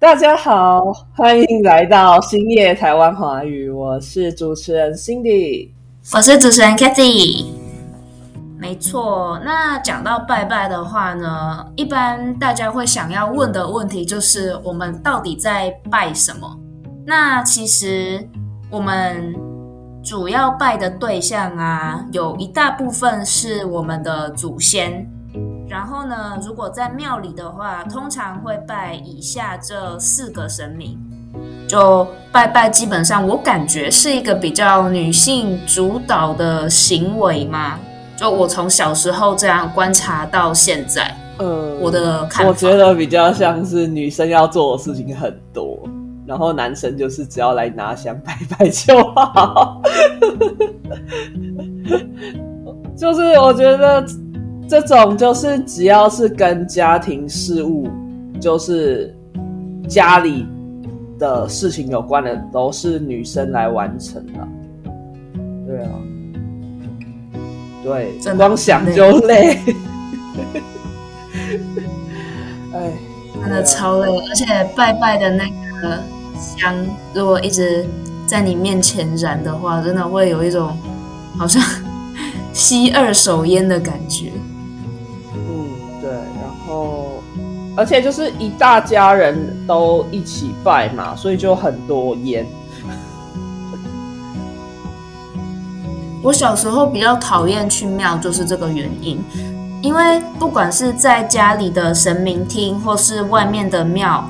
大家好，欢迎来到星夜台湾华语，我是主持人 Cindy，我是主持人 Kathy。没错，那讲到拜拜的话呢，一般大家会想要问的问题就是我们到底在拜什么？那其实我们主要拜的对象啊，有一大部分是我们的祖先。然后呢，如果在庙里的话，通常会拜以下这四个神明。就拜拜，基本上我感觉是一个比较女性主导的行为嘛。就我从小时候这样观察到现在，呃，我的看法，我觉得比较像是女生要做的事情很多，然后男生就是只要来拿香拜拜就好。就是我觉得。这种就是只要是跟家庭事务，就是家里的事情有关的，都是女生来完成的。对啊，对，光想就累。哎，真的超累，而且拜拜的那个香，如果一直在你面前燃的话，真的会有一种好像 吸二手烟的感觉。而且就是一大家人都一起拜嘛，所以就很多烟。我小时候比较讨厌去庙，就是这个原因。因为不管是在家里的神明厅，或是外面的庙，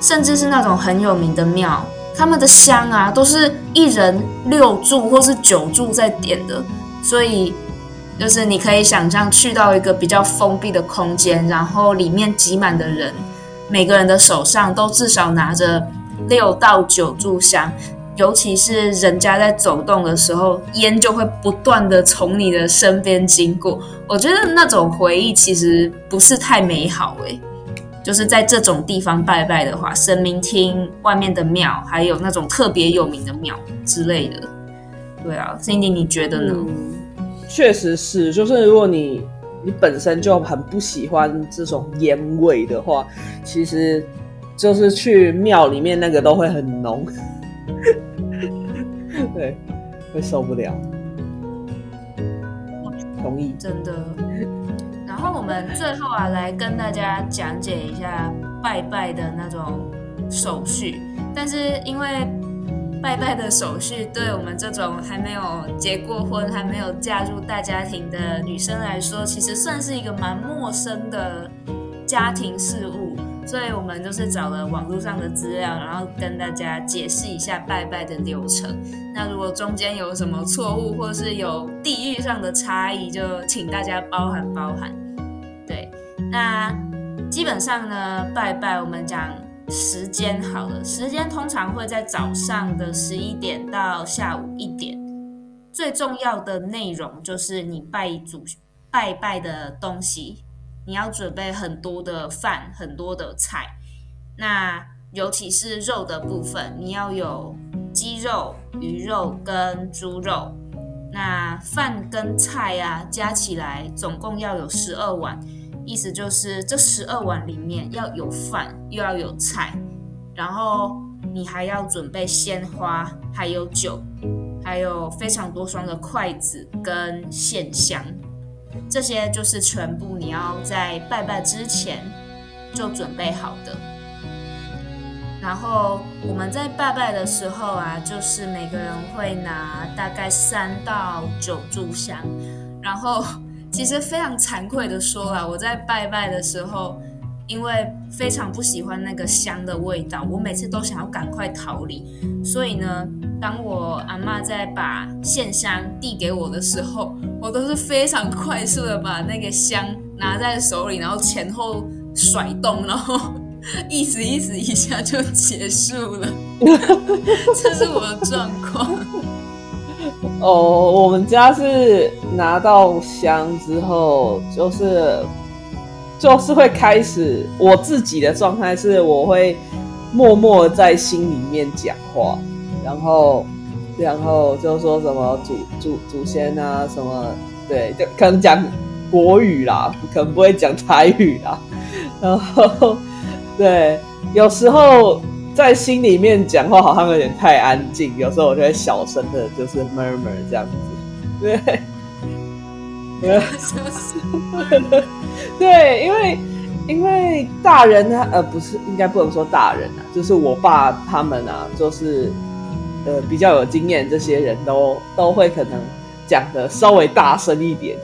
甚至是那种很有名的庙，他们的香啊，都是一人六柱或是九柱在点的，所以。就是你可以想象去到一个比较封闭的空间，然后里面挤满的人，每个人的手上都至少拿着六到九炷香，尤其是人家在走动的时候，烟就会不断的从你的身边经过。我觉得那种回忆其实不是太美好诶，就是在这种地方拜拜的话，神明厅外面的庙，还有那种特别有名的庙之类的。对啊，Cindy，你觉得呢？确实是，就是如果你你本身就很不喜欢这种烟味的话，其实就是去庙里面那个都会很浓，对，会受不了。同意，真的。然后我们最后啊，来跟大家讲解一下拜拜的那种手续，但是因为。拜拜的手续，对我们这种还没有结过婚、还没有嫁入大家庭的女生来说，其实算是一个蛮陌生的家庭事务。所以我们就是找了网络上的资料，然后跟大家解释一下拜拜的流程。那如果中间有什么错误，或是有地域上的差异，就请大家包涵包涵。对，那基本上呢，拜拜我们讲。时间好了，时间通常会在早上的十一点到下午一点。最重要的内容就是你拜祖拜拜的东西，你要准备很多的饭，很多的菜。那尤其是肉的部分，你要有鸡肉、鱼肉跟猪肉。那饭跟菜啊，加起来总共要有十二碗。意思就是这十二碗里面要有饭，又要有菜，然后你还要准备鲜花，还有酒，还有非常多双的筷子跟线香，这些就是全部你要在拜拜之前就准备好的。然后我们在拜拜的时候啊，就是每个人会拿大概三到九炷香，然后。其实非常惭愧的说啊，我在拜拜的时候，因为非常不喜欢那个香的味道，我每次都想要赶快逃离。所以呢，当我阿妈在把线香递给我的时候，我都是非常快速的把那个香拿在手里，然后前后甩动，然后 意思意思一下就结束了。这是我的状况。哦，我们家是拿到香之后，就是就是会开始我自己的状态是，我会默默在心里面讲话，然后然后就说什么祖祖祖先啊什么，对，就可能讲国语啦，可能不会讲台语啦，然后对，有时候在心里面讲话好像有点太安静，有时候我就会小声的，就是 murmur 这样子，对，对，因为因为大人他呃不是应该不能说大人啊，就是我爸他们啊，就是呃比较有经验，这些人都都会可能讲的稍微大声一点，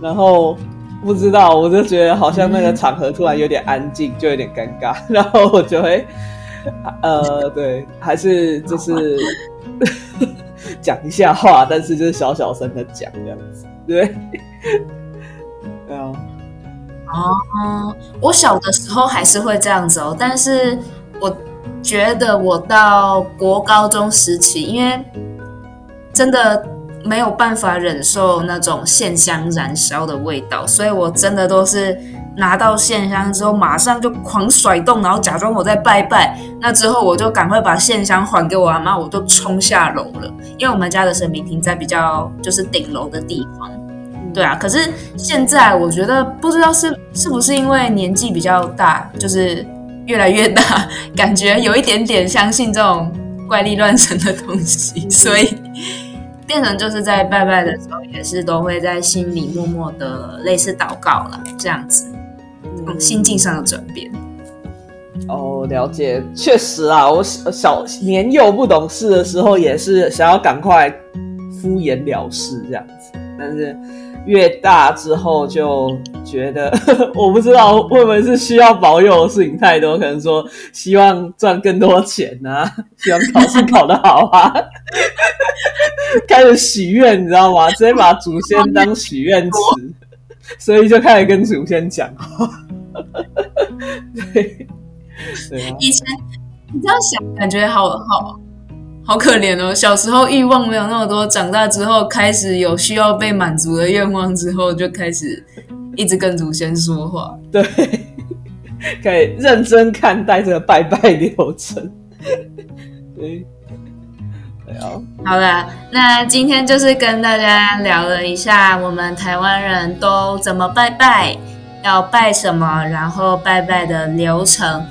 然后。不知道，我就觉得好像那个场合突然有点安静，就有点尴尬，然后我就会，呃，对，还是就是 讲一下话，但是就是小小声的讲这样子，对，对啊，哦，我小的时候还是会这样子哦，但是我觉得我到国高中时期，因为真的。没有办法忍受那种线香燃烧的味道，所以我真的都是拿到线香之后，马上就狂甩动，然后假装我在拜拜。那之后我就赶快把线香还给我阿妈，我就冲下楼了。因为我们家的神明亭在比较就是顶楼的地方，对啊。可是现在我觉得不知道是是不是因为年纪比较大，就是越来越大，感觉有一点点相信这种怪力乱神的东西，所以。变成就是在拜拜的时候，也是都会在心里默默的类似祷告了，这样子，心境上的转变。哦，了解，确实啊，我小年幼不懂事的时候，也是想要赶快敷衍了事这样子，但是。越大之后就觉得，我不知道会不会是需要保佑的事情太多，可能说希望赚更多钱啊，希望考试考得好啊，开始许愿，你知道吗？直接把祖先当许愿池，所以就开始跟祖先讲话。对，对啊。以前你这样想，感觉好好。好可怜哦！小时候欲望没有那么多，长大之后开始有需要被满足的愿望之后，就开始一直跟祖先说话。对，可以认真看待这个拜拜流程。对，好。好了，那今天就是跟大家聊了一下我们台湾人都怎么拜拜，要拜什么，然后拜拜的流程。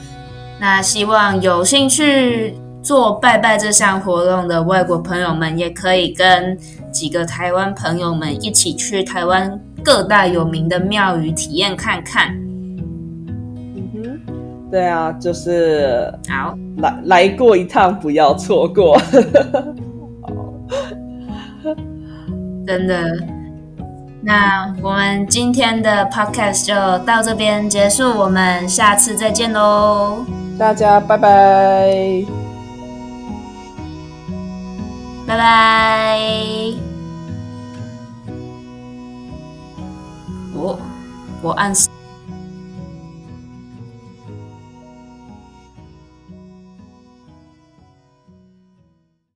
那希望有兴趣。做拜拜这项活动的外国朋友们，也可以跟几个台湾朋友们一起去台湾各大有名的庙宇体验看看。嗯哼，对啊，就是好来来过一趟，不要错过。真的，那我们今天的 podcast 就到这边结束，我们下次再见喽，大家拜拜。拜拜。我我按。